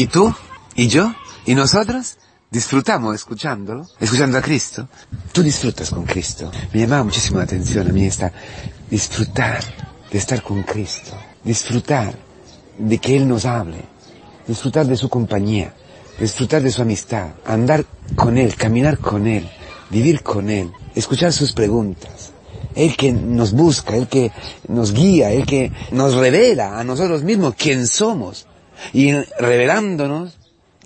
¿Y tú? ¿Y yo? ¿Y nosotros? disfrutamos escuchándolo, escuchando a Cristo. Tú disfrutas con Cristo. Me llamaba muchísimo la atención a mí esta disfrutar de estar con Cristo, disfrutar de que Él nos hable, disfrutar de su compañía, disfrutar de su amistad, andar con Él, caminar con Él, vivir con Él, escuchar sus preguntas. Él que nos busca, Él que nos guía, Él que nos revela a nosotros mismos quién somos. Y revelándonos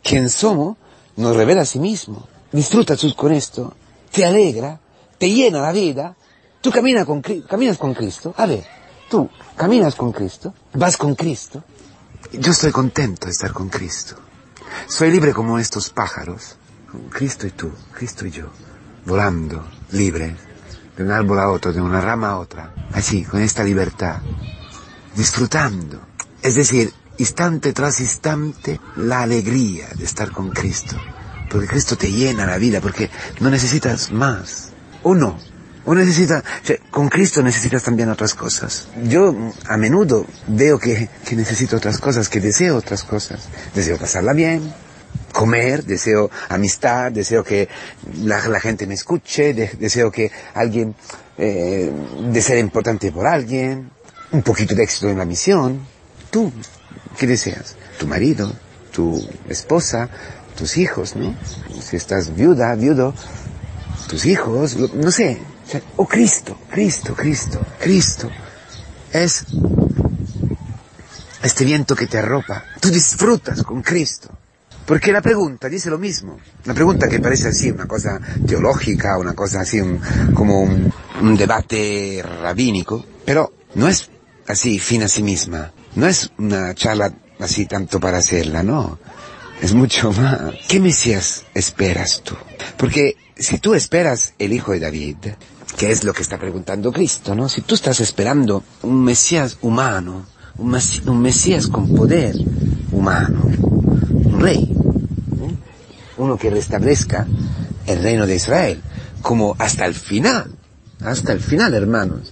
quién somos, nos revela a sí mismo. Disfruta con esto, te alegra, te llena la vida. Tú caminas con Cristo. A ver, tú caminas con Cristo, vas con Cristo. Yo estoy contento de estar con Cristo. Soy libre como estos pájaros. Cristo y tú, Cristo y yo, volando, libre, de un árbol a otro, de una rama a otra, así, con esta libertad, disfrutando. Es decir, instante tras instante la alegría de estar con Cristo. Porque Cristo te llena la vida, porque no necesitas más. O no. O necesitas, con Cristo necesitas también otras cosas. Yo a menudo veo que, que necesito otras cosas, que deseo otras cosas. Deseo pasarla bien, comer, deseo amistad, deseo que la, gente me escuche, deseo que alguien, eh, de ser importante por alguien, un poquito de éxito en la misión. Tú, ¿Qué deseas? Tu marido, tu esposa, tus hijos, ¿no? Si estás viuda, viudo, tus hijos, no sé. O, Cristo, Cristo, Cristo, Cristo. Es este viento que te arropa. Tú disfrutas con Cristo. Porque la pregunta dice lo mismo. La pregunta que parece así una cosa teológica, una cosa así como un, un debate rabínico, pero no es así fin a sí misma. No es una charla así tanto para hacerla, no. Es mucho más. ¿Qué Mesías esperas tú? Porque si tú esperas el Hijo de David, que es lo que está preguntando Cristo, ¿no? Si tú estás esperando un Mesías humano, un, Mesías con poder humano, un rey, uno que restablezca el reino de Israel, como hasta el final, hasta el final, hermanos,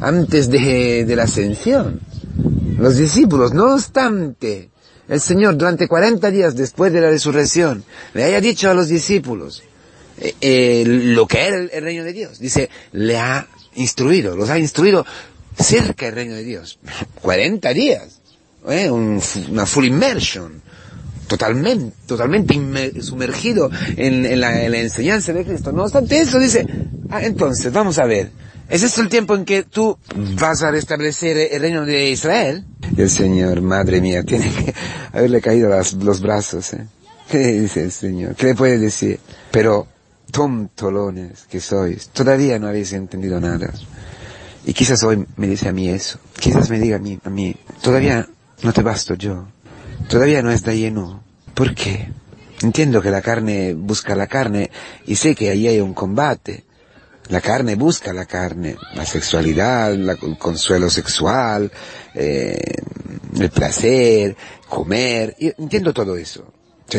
antes de, de la ascensión, los discípulos, no obstante, el Señor durante 40 días después de la resurrección le haya dicho a los discípulos eh, eh, lo que era el, reino de Dios. Dice, le ha instruido, los ha instruido cerca del reino de Dios. 40 días, ¿eh? una full immersion, totalmente, totalmente sumergido en, la, en la enseñanza de Cristo. No obstante eso, dice, ah, entonces, vamos a ver, ¿Es esto el tiempo en que tú vas a restablecer el reino de Israel? el Señor, madre mía, tiene que haberle caído los brazos, ¿eh? ¿Qué dice el Señor? ¿Qué le puede decir? Pero, tontolones que sois, todavía no habéis entendido nada. Y quizás hoy me dice a mí eso. Quizás me diga a mí, a mí, todavía no te basto yo. Todavía no está lleno. ¿Por qué? Entiendo que la carne busca la carne y sé que ahí hay un combate. La carne busca la carne, la sexualidad, el consuelo sexual, eh, el placer, comer, entiendo todo eso.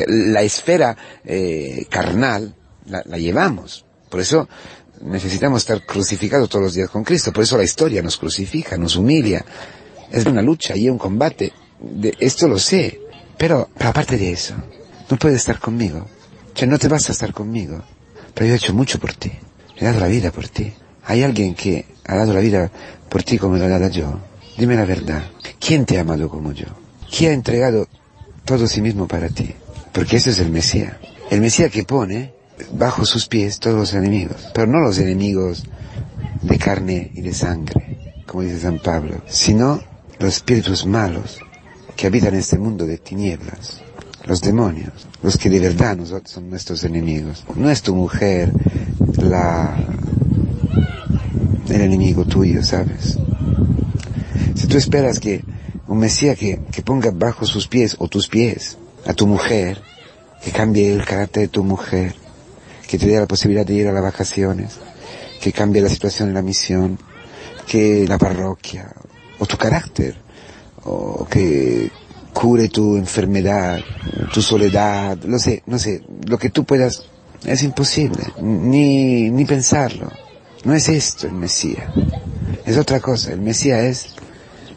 la esfera eh, carnal la, llevamos. Por eso necesitamos estar crucificados todos los días con Cristo. Por eso la historia nos crucifica, nos humilia. Es una lucha y un combate. Esto lo sé. Pero, pero aparte de eso, no puedes estar conmigo. O no te vas a estar conmigo. Pero yo he hecho mucho por ti. He dado la vida por ti. ¿Hay alguien que ha dado la vida por ti como la he dado yo? Dime la verdad. ¿Quién te ha amado como yo? ¿Quién ha entregado todo sí mismo para ti? Porque ese es el Mesías. El Mesías que pone bajo sus pies todos los enemigos. Pero no los enemigos de carne y de sangre, como dice San Pablo, sino los espíritus malos que habitan este mundo de tinieblas los demonios, los que de verdad nosotros son nuestros enemigos. No es tu mujer la, el enemigo tuyo, ¿sabes? Si tú esperas que un Mesías que, que ponga bajo sus pies o tus pies a tu mujer, que cambie el carácter de tu mujer, que te dé la posibilidad de ir a las vacaciones, que cambie la situación en la misión, que la parroquia, o tu carácter, o que cure tu enfermedad, tu soledad, no sé, no sé, lo que tú puedas, es imposible, ni, ni pensarlo. No es esto el Mesías, es otra cosa, el Mesías es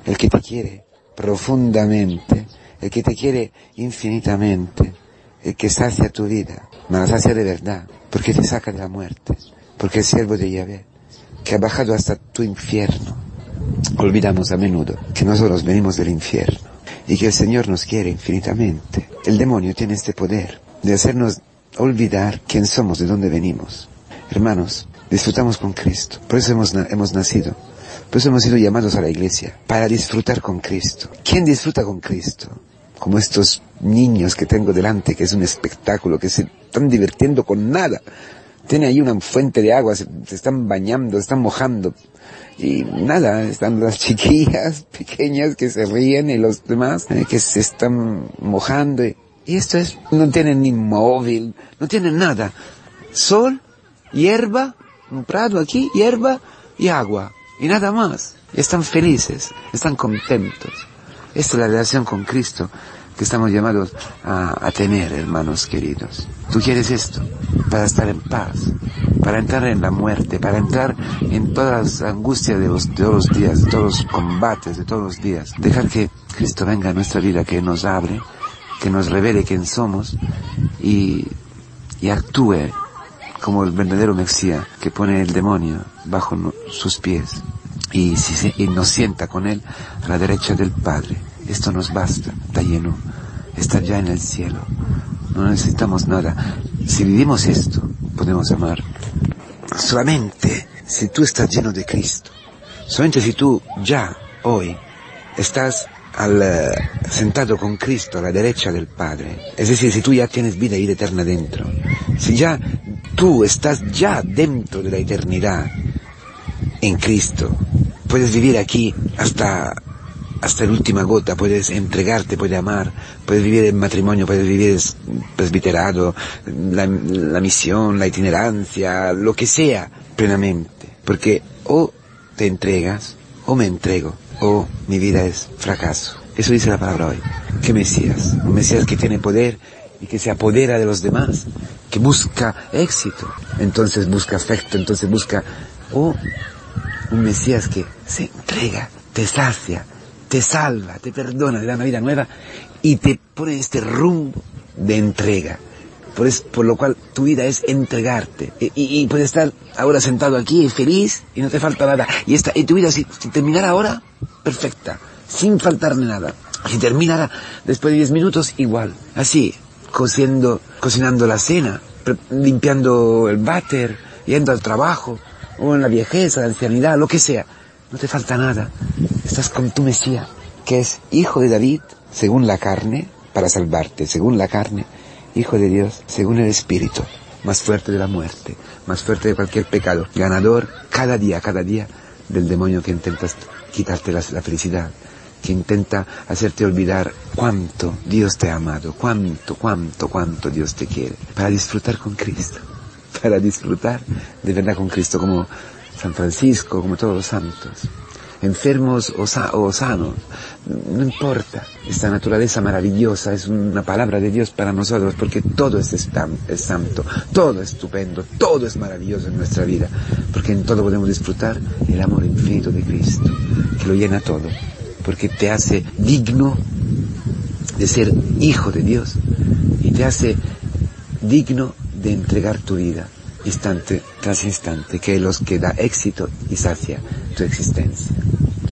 el que te quiere profundamente, el que te quiere infinitamente, el que sacia tu vida, ma la sacia de verdad, porque te saca de la muerte, porque el siervo de Yahvé, que ha bajado hasta tu infierno. Olvidamos a menudo que nosotros venimos del infierno y que el Señor nos quiere infinitamente. El demonio tiene este poder de hacernos olvidar quién somos, de dónde venimos. Hermanos, disfrutamos con Cristo. Por eso hemos, hemos nacido. Por eso hemos sido llamados a la iglesia, para disfrutar con Cristo. ¿Quién disfruta con Cristo? Como estos niños que tengo delante, que es un espectáculo, que se están divirtiendo con nada. Tiene ahí una fuente de agua, se, están bañando, se están mojando. Y nada, están las chiquillas pequeñas que se ríen y los demás eh, que se están mojando. Y, y esto es, no tienen ni móvil, no tienen nada. Sol, hierba, un prado aquí, hierba y agua. Y nada más. Están felices, están contentos. Esta es la relación con Cristo que estamos llamados a, tener, hermanos queridos. Tú quieres esto para estar en paz, para entrar en la muerte, para entrar en todas las angustias de, todos los días, de todos los combates de todos los días. Dejar que Cristo venga a nuestra vida, que nos hable, que nos revele quién somos y, actúe como el verdadero Mesías que pone el demonio bajo sus pies y, si, y nos sienta con él a la derecha del Padre. Esto nos basta, está lleno, está ya en el cielo. No necesitamos nada. Si vivimos esto, podemos amar. Solamente si tú estás lleno de Cristo. Solamente si tú ya hoy estás al, uh, sentado con Cristo a la derecha del Padre. Es decir, si tú ya tienes vida y vida eterna dentro. Si ya tú estás ya dentro de la eternidad en Cristo. Puedes vivir aquí hasta hasta la última gota, puedes entregarte, puedes amar, puedes vivir en matrimonio, puedes vivir presbiterado, la, la misión, la itinerancia, lo que sea, plenamente. Porque o te entregas, o me entrego, o mi vida es fracaso. Eso dice la palabra hoy. ¿Qué Mesías? Un Mesías que tiene poder y que se apodera de los demás, que busca éxito, entonces busca afecto, entonces busca, o un Mesías que se entrega, te sacia, te salva, te perdona, te da una vida nueva y te pone este rumbo de entrega. Por, es, por lo cual tu vida es entregarte. Y, puedes estar ahora sentado aquí feliz y no te falta nada. Y, esta, y tu vida, si, si terminara ahora, perfecta, sin faltarme nada. Si terminara después de 10 minutos, igual. Así, cociendo, cocinando la cena, limpiando el váter, yendo al trabajo, o en la viejeza, la ancianidad, lo que sea. No te falta nada. Estás con tu Mesías, que es hijo de David, según la carne, para salvarte, según la carne, hijo de Dios, según el Espíritu, más fuerte de la muerte, más fuerte de cualquier pecado, ganador cada día, cada día del demonio que intenta quitarte la, la felicidad, que intenta hacerte olvidar cuánto Dios te ha amado, cuánto, cuánto, cuánto Dios te quiere, para disfrutar con Cristo, para disfrutar de verdad con Cristo, como San Francisco, como todos los santos enfermos o, sa o, sanos, no importa. Esta naturaleza maravillosa es una palabra de Dios para nosotros porque todo es, es santo, todo es estupendo, todo es maravilloso en nuestra vida, porque en todo podemos disfrutar el amor infinito de Cristo, que lo llena todo, porque te hace digno de ser hijo de Dios y te hace digno de entregar tu vida instante tras instante, que es lo que da éxito y sacia tu existencia.